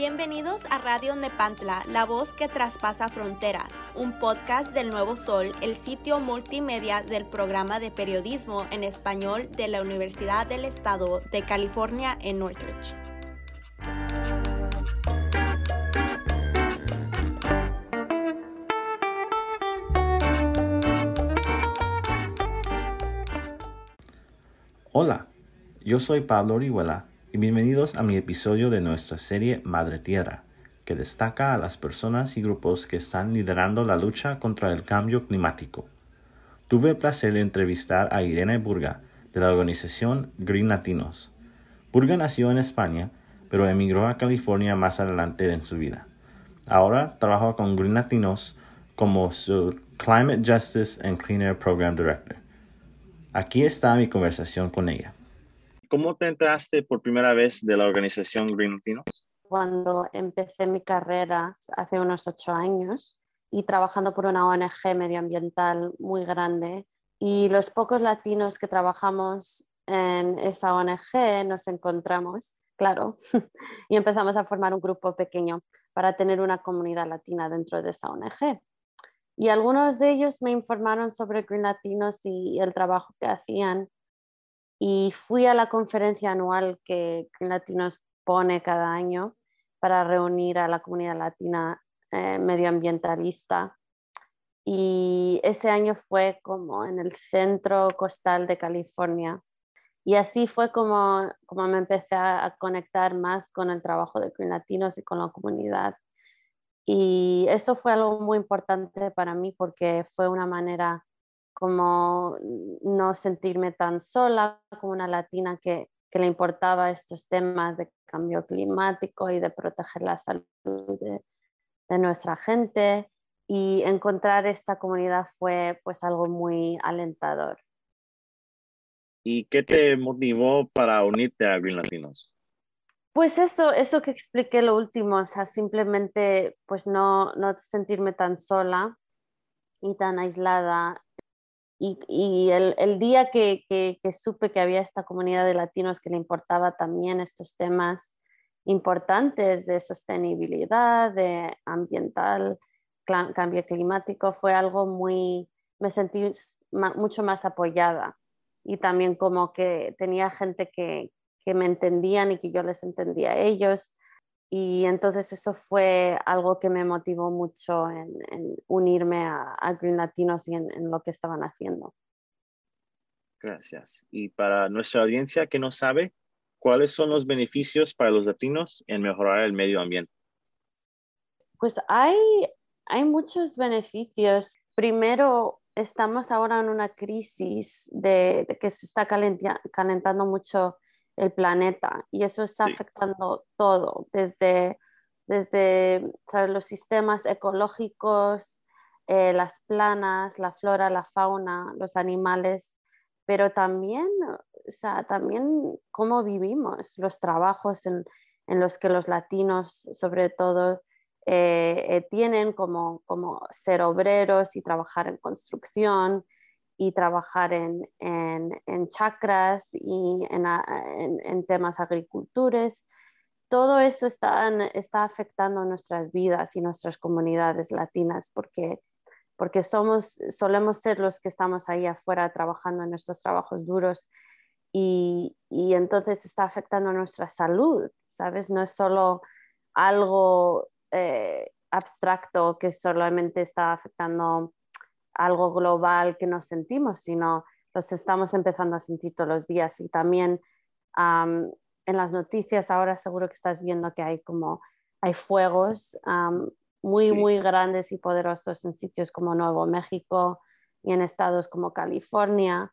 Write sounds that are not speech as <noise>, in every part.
Bienvenidos a Radio Nepantla, la voz que traspasa fronteras, un podcast del Nuevo Sol, el sitio multimedia del programa de periodismo en español de la Universidad del Estado de California en Northridge. Hola, yo soy Pablo Orihuela y bienvenidos a mi episodio de nuestra serie Madre Tierra, que destaca a las personas y grupos que están liderando la lucha contra el cambio climático. Tuve el placer de entrevistar a Irene Burga, de la organización Green Latinos. Burga nació en España, pero emigró a California más adelante en su vida. Ahora trabaja con Green Latinos como su Climate Justice and Clean Air Program Director. Aquí está mi conversación con ella. ¿Cómo te entraste por primera vez de la organización Green Latinos? Cuando empecé mi carrera hace unos ocho años y trabajando por una ONG medioambiental muy grande y los pocos latinos que trabajamos en esa ONG nos encontramos, claro, <laughs> y empezamos a formar un grupo pequeño para tener una comunidad latina dentro de esa ONG. Y algunos de ellos me informaron sobre Green Latinos y el trabajo que hacían. Y fui a la conferencia anual que Green Latinos pone cada año para reunir a la comunidad latina eh, medioambientalista. Y ese año fue como en el centro costal de California. Y así fue como, como me empecé a conectar más con el trabajo de Green Latinos y con la comunidad. Y eso fue algo muy importante para mí porque fue una manera como no sentirme tan sola como una latina que, que le importaba estos temas de cambio climático y de proteger la salud de, de nuestra gente. Y encontrar esta comunidad fue pues algo muy alentador. ¿Y qué te motivó para unirte a Green Latinos? Pues eso, eso que expliqué lo último, o sea, simplemente pues no, no sentirme tan sola y tan aislada. Y, el, día que, supe que había esta comunidad de latinos que le importaba también estos temas importantes de sostenibilidad, de ambiental, cambio climático, fue algo muy, me sentí mucho más apoyada y también como que tenía gente que, que me entendían y que yo les entendía a ellos. Y entonces eso fue algo que me motivó mucho en, en unirme a, a, Green Latinos y en, en, lo que estaban haciendo. Gracias. Y para nuestra audiencia que no sabe, ¿cuáles son los beneficios para los latinos en mejorar el medio ambiente? Pues hay, hay muchos beneficios. Primero, estamos ahora en una crisis de, de que se está calentando mucho el planeta y eso está sí. afectando todo, desde, desde ¿sabes? los sistemas ecológicos, eh, las planas, la flora, la fauna, los animales, pero también, o sea, también cómo vivimos, los trabajos en, en los que los latinos, sobre todo, eh, eh, tienen como, como ser obreros y trabajar en construcción, y trabajar en, en, en chakras y en, en, temas agricultores. Todo eso está, está afectando nuestras vidas y nuestras comunidades latinas porque, porque somos, solemos ser los que estamos ahí afuera trabajando en nuestros trabajos duros y, y entonces está afectando nuestra salud, ¿sabes? No es solo algo eh, abstracto que solamente está afectando algo global que nos sentimos, sino los estamos empezando a sentir todos los días. Y también um, en las noticias ahora seguro que estás viendo que hay como hay fuegos um, muy, sí. muy grandes y poderosos en sitios como Nuevo México y en estados como California.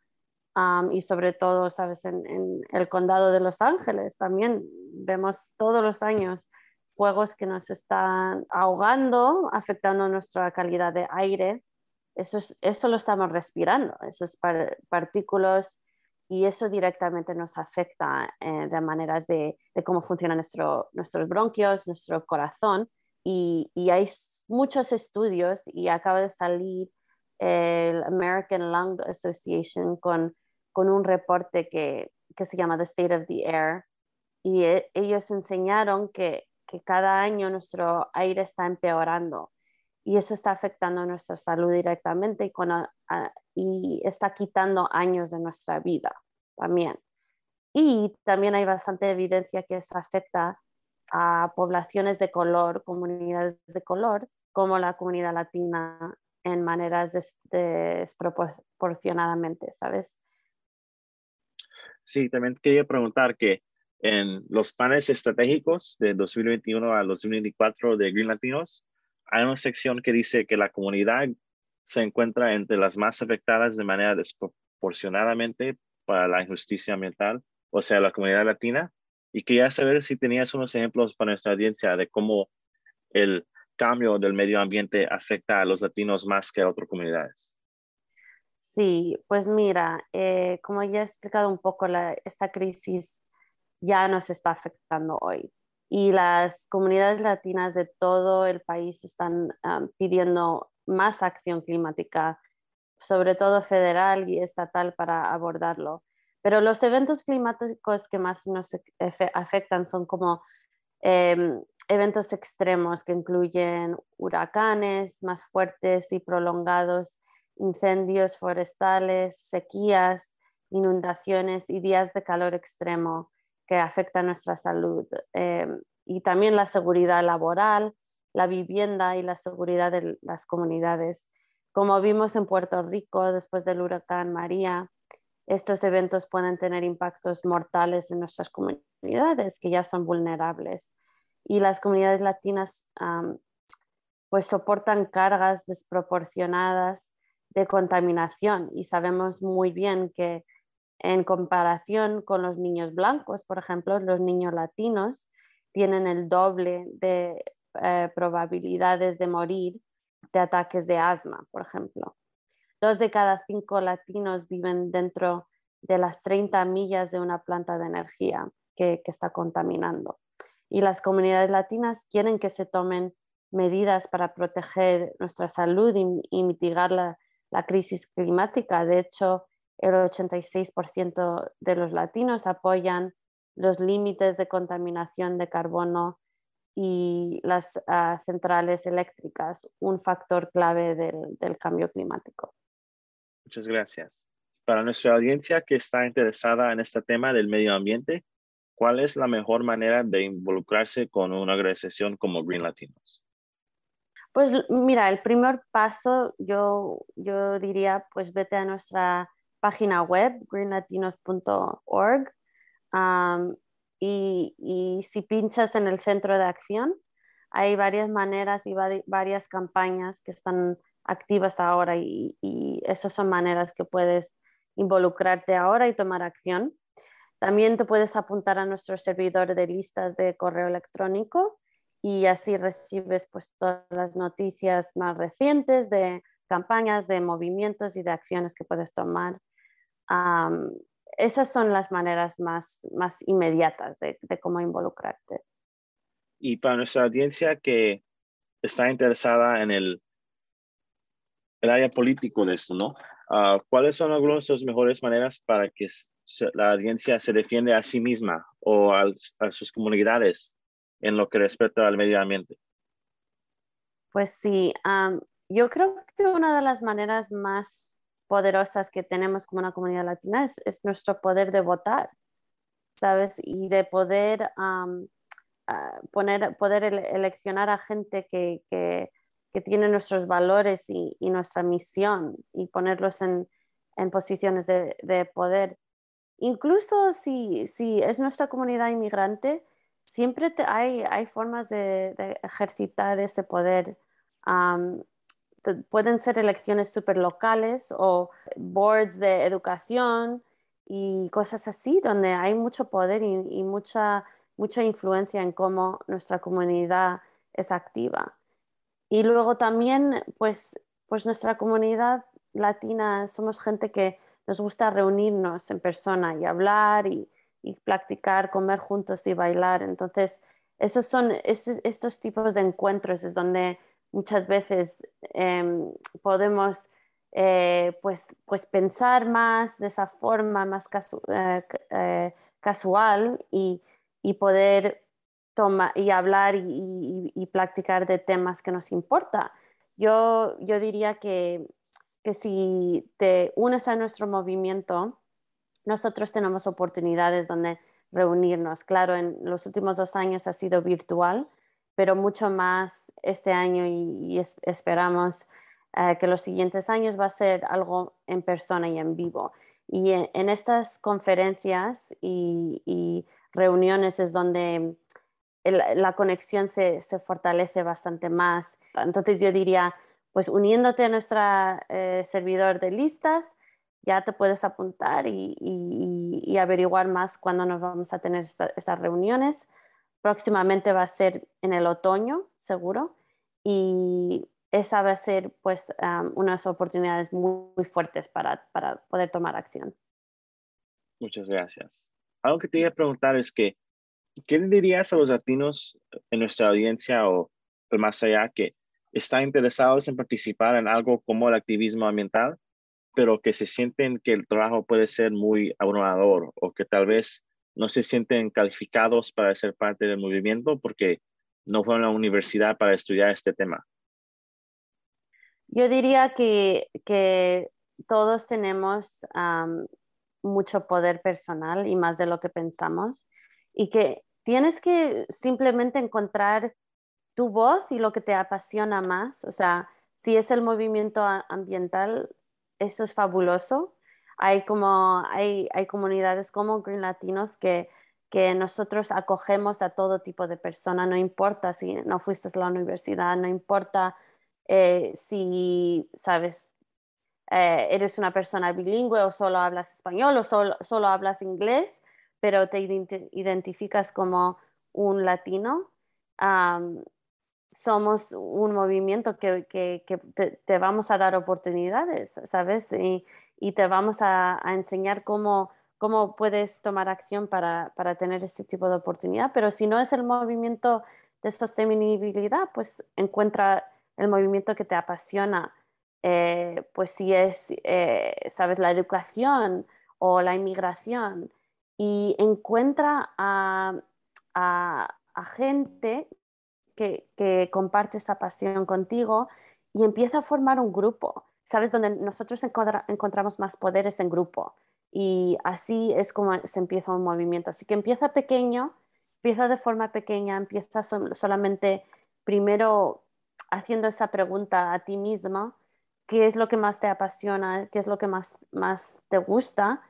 Um, y sobre todo, sabes, en, en, el condado de Los Ángeles también vemos todos los años fuegos que nos están ahogando, afectando nuestra calidad de aire eso, es, eso lo estamos respirando, esas par partículas y eso directamente nos afecta eh, de maneras de, de, cómo funcionan nuestro, nuestros bronquios, nuestro corazón. Y, y, hay muchos estudios y acaba de salir el American Lung Association con, con un reporte que, que se llama The State of the Air y e ellos enseñaron que que cada año nuestro aire está empeorando y eso está afectando nuestra salud directamente y, y está quitando años de nuestra vida también. Y también hay bastante evidencia que eso afecta a poblaciones de color, comunidades de color, como la comunidad latina, en maneras desproporcionadamente, ¿sabes? Sí, también quería preguntar que en los planes estratégicos de 2021 a 2024 de Green Latinos, hay una sección que dice que la comunidad se encuentra entre las más afectadas de manera desproporcionadamente para la injusticia ambiental, o sea, la comunidad latina. Y quería saber si tenías unos ejemplos para nuestra audiencia de cómo el cambio del medio ambiente afecta a los latinos más que a otras comunidades. Sí, pues mira, eh, como ya he explicado un poco, esta crisis ya nos está afectando hoy y las comunidades latinas de todo el país están pidiendo más acción climática, sobre todo federal y estatal, para abordarlo. Pero los eventos climáticos que más nos afectan son como em, eventos extremos que incluyen huracanes más fuertes y prolongados incendios forestales, sequías, inundaciones y días de calor extremo que afectan nuestra salud. Em, y también la seguridad laboral, la vivienda y la seguridad de las comunidades. Como vimos en Puerto Rico después del huracán María, estos eventos pueden tener impactos mortales en nuestras comunidades que ya son vulnerables. Y las comunidades latinas pues soportan cargas desproporcionadas de contaminación y sabemos muy bien que en comparación con los niños blancos, por ejemplo, los niños latinos tienen el doble de eh, probabilidades de morir de ataques de asma, por ejemplo. Dos de cada cinco latinos viven dentro de las 30 millas de una planta de energía que, está contaminando. Y las comunidades latinas quieren que se tomen medidas para proteger nuestra salud y, mitigar la crisis climática. De hecho, el 86% de los latinos apoyan los límites de contaminación de carbono y las ah, centrales eléctricas, un factor clave del, cambio climático. Muchas gracias. Para nuestra audiencia que está interesada en este tema del medio ambiente, ¿cuál es la mejor manera de involucrarse con una organización como Green Latinos? Pues mira, el primer paso yo, yo diría, pues vete a nuestra página web, greenlatinos.org, y, si pinchas en el centro de acción, hay varias maneras y varias campañas que están activas ahora y, y esas son maneras que puedes involucrarte ahora y tomar acción. También te puedes apuntar a nuestro servidor de listas de correo electrónico y así recibes pues todas las noticias más recientes de campañas, de movimientos y de acciones que puedes tomar. esas son las maneras más, más inmediatas de, cómo involucrarte. Y para nuestra audiencia que está interesada en el, el área político de esto, ¿no? Ah, ¿Cuáles son algunas de las mejores maneras para que la audiencia se defiende a sí misma o a sus comunidades en lo que respecta al medio ambiente? Pues sí, yo creo que una de las maneras más poderosas que tenemos como una comunidad latina es, nuestro poder de votar, ¿sabes? Y de poder poner, poder eleccionar a gente que, que, tiene nuestros valores y, nuestra misión y ponerlos en, en posiciones de, de, poder. Incluso si, si es nuestra comunidad inmigrante, siempre hay, hay, formas de, ejercitar ese poder. Pueden ser elecciones súper locales o boards de educación y cosas así, donde hay mucho poder y, mucha, mucha influencia en cómo nuestra comunidad es activa. Y luego también, pues, pues nuestra comunidad latina somos gente que nos gusta reunirnos en persona y hablar y, y practicar, comer juntos y bailar. Entonces, esos son estos tipos de encuentros es donde muchas veces em, podemos eh, pues, pues pensar más de esa forma más eh, eh, casual y, y, poder y hablar y, y, practicar de temas que nos importa. Yo, yo diría que, que si te unes a nuestro movimiento, nosotros tenemos oportunidades donde reunirnos. Claro, en los últimos dos años ha sido virtual, pero mucho más este año y, esperamos eh, que los siguientes años va a ser algo en persona y en vivo. Y en, estas conferencias y, reuniones es donde la conexión se, fortalece bastante más. Entonces yo diría, pues uniéndote a nuestro eh, servidor de listas, ya te puedes apuntar y, averiguar más cuándo nos vamos a tener estas reuniones. Próximamente va a ser en el otoño, seguro, y esa va a ser pues unas oportunidades muy, fuertes para, para, poder tomar acción. Muchas gracias. Algo que te iba a preguntar es que, ¿qué le dirías a los latinos en nuestra audiencia o más allá que están interesados en participar en algo como el activismo ambiental, pero que se sienten que el trabajo puede ser muy abrumador o que tal vez no se sienten calificados para ser parte del movimiento porque no fueron a la universidad para estudiar este tema? Yo diría que, que todos tenemos mucho poder personal y más de lo que pensamos y que tienes que simplemente encontrar tu voz y lo que te apasiona más. O sea, si es el movimiento ambiental, eso es fabuloso. Hay como hay, hay comunidades como Green Latinos que, que nosotros acogemos a todo tipo de persona, no importa si no fuiste a la universidad, no importa eh, si, sabes, eh, eres una persona bilingüe o solo hablas español o solo, solo hablas inglés, pero te identificas como un latino. Somos un movimiento que, que, te, vamos a dar oportunidades, ¿sabes? Y, y te vamos a, a, enseñar cómo, cómo puedes tomar acción para, para tener este tipo de oportunidad. Pero si no es el movimiento de sostenibilidad, pues encuentra el movimiento que te apasiona, eh, pues si es, eh, sabes, la educación o la inmigración, y encuentra a, gente que, que, comparte esa pasión contigo y empieza a formar un grupo, ¿sabes? Donde nosotros encontramos más poderes en grupo. Y así es como se empieza un movimiento. Así que empieza pequeño, empieza de forma pequeña, empieza solamente primero haciendo esa pregunta a ti misma, qué es lo que más te apasiona, qué es lo que más, más te gusta,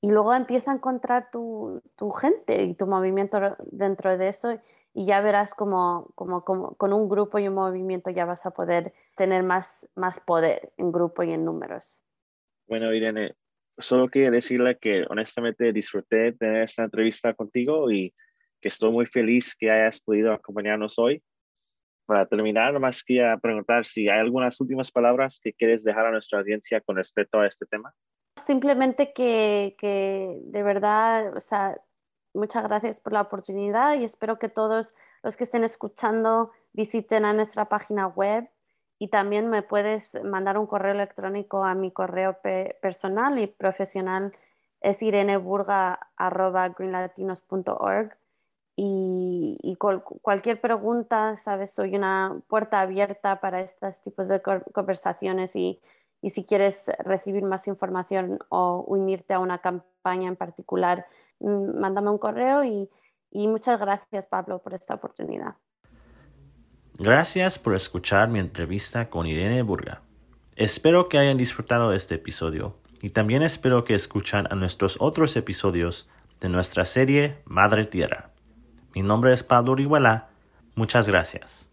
y luego empieza a encontrar tu, tu gente y tu movimiento dentro de esto y ya verás como, como, como, con un grupo y un movimiento ya vas a poder tener más, más poder en grupo y en números. Bueno, Irene, solo quería decirle que honestamente disfruté de esta entrevista contigo y que estoy muy feliz que hayas podido acompañarnos hoy para terminar, nomás quería preguntar si hay algunas últimas palabras que quieres dejar a nuestra audiencia con respecto a este tema. Simplemente que, que de verdad, o sea, muchas gracias por la oportunidad y espero que todos los que estén escuchando visiten a nuestra página web y también me puedes mandar un correo electrónico a mi correo personal y profesional es ireneburga.greenlatinos.org y, cualquier pregunta, sabes, soy una puerta abierta para estos tipos de conversaciones y, y, si quieres recibir más información o unirte a una campaña en particular, mm, mándame un correo y, y muchas gracias Pablo por esta oportunidad. Gracias por escuchar mi entrevista con Irene Burga. Espero que hayan disfrutado de este episodio y también espero que escuchan a nuestros otros episodios de nuestra serie Madre Tierra. Mi nombre es Pablo Orihuela. Muchas gracias.